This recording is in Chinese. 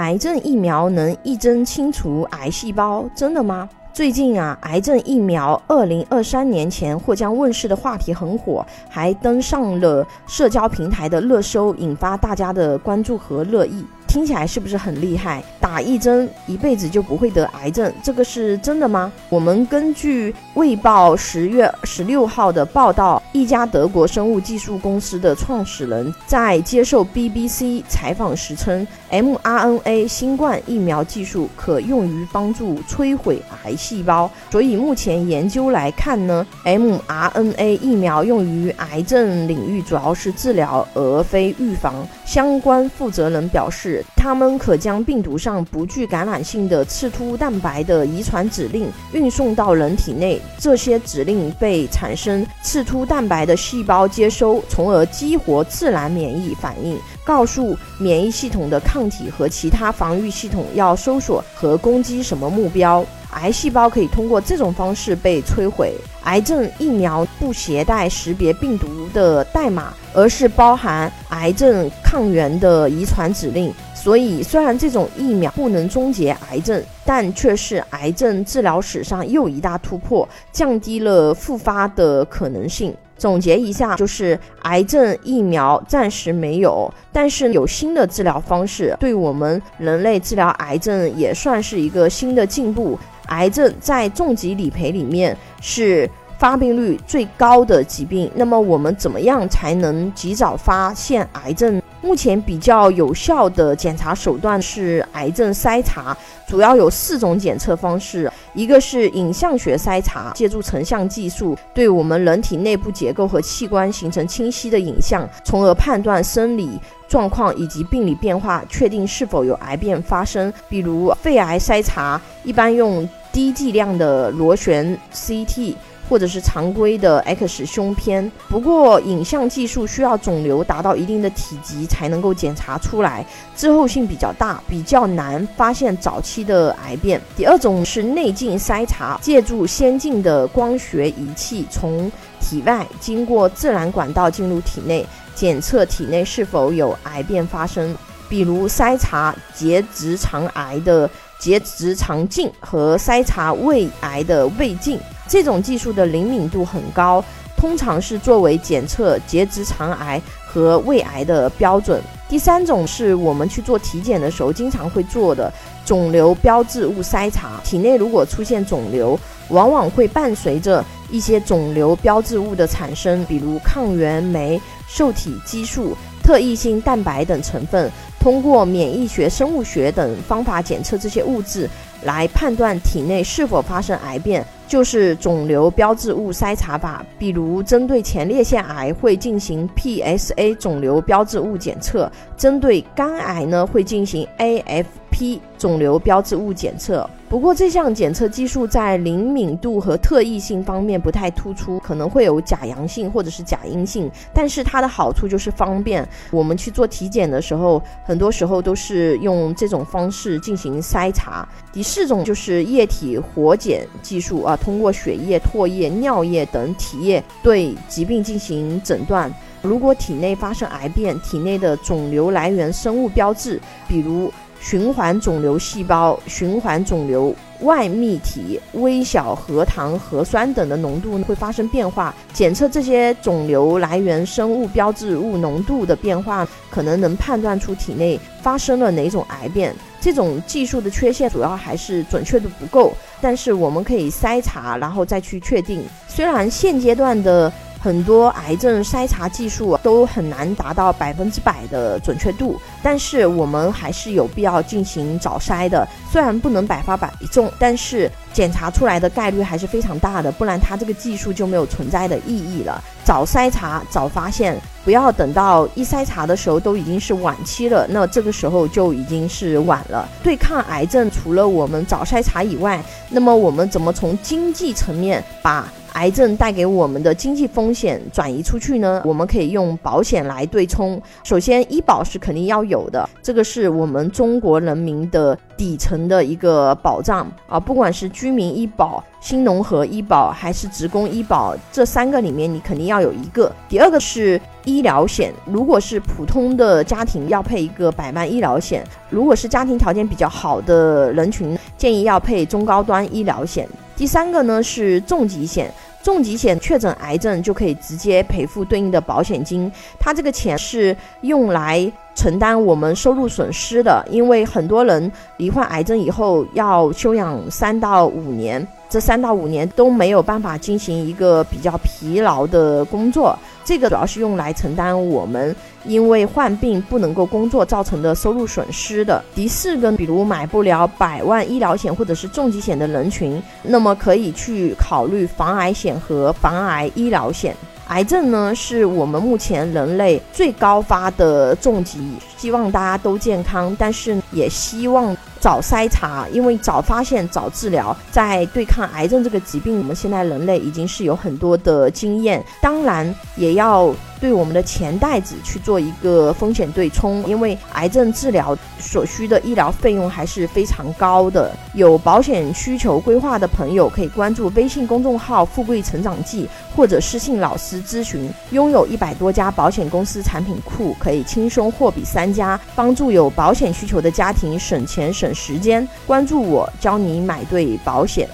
癌症疫苗能一针清除癌细胞，真的吗？最近啊，癌症疫苗二零二三年前或将问世的话题很火，还登上了社交平台的热搜，引发大家的关注和热议。听起来是不是很厉害？打一针一辈子就不会得癌症，这个是真的吗？我们根据《卫报》十月十六号的报道，一家德国生物技术公司的创始人在接受 BBC 采访时称，mRNA 新冠疫苗技术可用于帮助摧毁癌细胞。所以目前研究来看呢，mRNA 疫苗用于癌症领域主要是治疗而非预防。相关负责人表示。他们可将病毒上不具感染性的刺突蛋白的遗传指令运送到人体内，这些指令被产生刺突蛋白的细胞接收，从而激活自然免疫反应，告诉免疫系统的抗体和其他防御系统要搜索和攻击什么目标。癌细胞可以通过这种方式被摧毁。癌症疫苗不携带识别病毒的代码，而是包含癌症抗原的遗传指令。所以，虽然这种疫苗不能终结癌症，但却是癌症治疗史上又一大突破，降低了复发的可能性。总结一下，就是癌症疫苗暂时没有，但是有新的治疗方式，对我们人类治疗癌症也算是一个新的进步。癌症在重疾理赔里面是发病率最高的疾病，那么我们怎么样才能及早发现癌症？目前比较有效的检查手段是癌症筛查，主要有四种检测方式，一个是影像学筛查，借助成像技术对我们人体内部结构和器官形成清晰的影像，从而判断生理状况以及病理变化，确定是否有癌变发生。比如肺癌筛查，一般用低剂量的螺旋 CT。或者是常规的 X 胸片，不过影像技术需要肿瘤达到一定的体积才能够检查出来，滞后性比较大，比较难发现早期的癌变。第二种是内镜筛查，借助先进的光学仪器从体外经过自然管道进入体内，检测体内是否有癌变发生，比如筛查结直肠癌的结直肠镜和筛查胃癌的胃镜。这种技术的灵敏度很高，通常是作为检测结直肠癌和胃癌的标准。第三种是我们去做体检的时候经常会做的肿瘤标志物筛查。体内如果出现肿瘤，往往会伴随着一些肿瘤标志物的产生，比如抗原酶、受体激素、特异性蛋白等成分。通过免疫学、生物学等方法检测这些物质，来判断体内是否发生癌变。就是肿瘤标志物筛查法，比如针对前列腺癌会进行 PSA 肿瘤标志物检测，针对肝癌呢会进行 AFP 肿瘤标志物检测。不过这项检测技术在灵敏度和特异性方面不太突出，可能会有假阳性或者是假阴性。但是它的好处就是方便，我们去做体检的时候，很多时候都是用这种方式进行筛查。第四种就是液体活检技术啊，通过血液、唾液、尿液等体液对疾病进行诊断。如果体内发生癌变，体内的肿瘤来源生物标志，比如。循环肿瘤细胞、循环肿瘤外泌体、微小核糖核酸等的浓度会发生变化。检测这些肿瘤来源生物标志物浓度的变化，可能能判断出体内发生了哪种癌变。这种技术的缺陷主要还是准确度不够，但是我们可以筛查，然后再去确定。虽然现阶段的。很多癌症筛查技术都很难达到百分之百的准确度，但是我们还是有必要进行早筛的。虽然不能百发百中，但是检查出来的概率还是非常大的，不然它这个技术就没有存在的意义了。早筛查早发现，不要等到一筛查的时候都已经是晚期了，那这个时候就已经是晚了。对抗癌症，除了我们早筛查以外，那么我们怎么从经济层面把？癌症带给我们的经济风险转移出去呢？我们可以用保险来对冲。首先，医保是肯定要有的，这个是我们中国人民的。底层的一个保障啊，不管是居民医保、新农合医保还是职工医保，这三个里面你肯定要有一个。第二个是医疗险，如果是普通的家庭要配一个百万医疗险，如果是家庭条件比较好的人群，建议要配中高端医疗险。第三个呢是重疾险。重疾险确诊癌症就可以直接赔付对应的保险金，它这个钱是用来承担我们收入损失的，因为很多人罹患癌症以后要休养三到五年。这三到五年都没有办法进行一个比较疲劳的工作，这个主要是用来承担我们因为患病不能够工作造成的收入损失的。第四个，比如买不了百万医疗险或者是重疾险的人群，那么可以去考虑防癌险和防癌医疗险。癌症呢，是我们目前人类最高发的重疾，希望大家都健康，但是也希望早筛查，因为早发现早治疗，在对抗癌症这个疾病，我们现在人类已经是有很多的经验，当然也要。对我们的钱袋子去做一个风险对冲，因为癌症治疗所需的医疗费用还是非常高的。有保险需求规划的朋友可以关注微信公众号“富贵成长记”或者私信老师咨询。拥有一百多家保险公司产品库，可以轻松货比三家，帮助有保险需求的家庭省钱省时间。关注我，教你买对保险。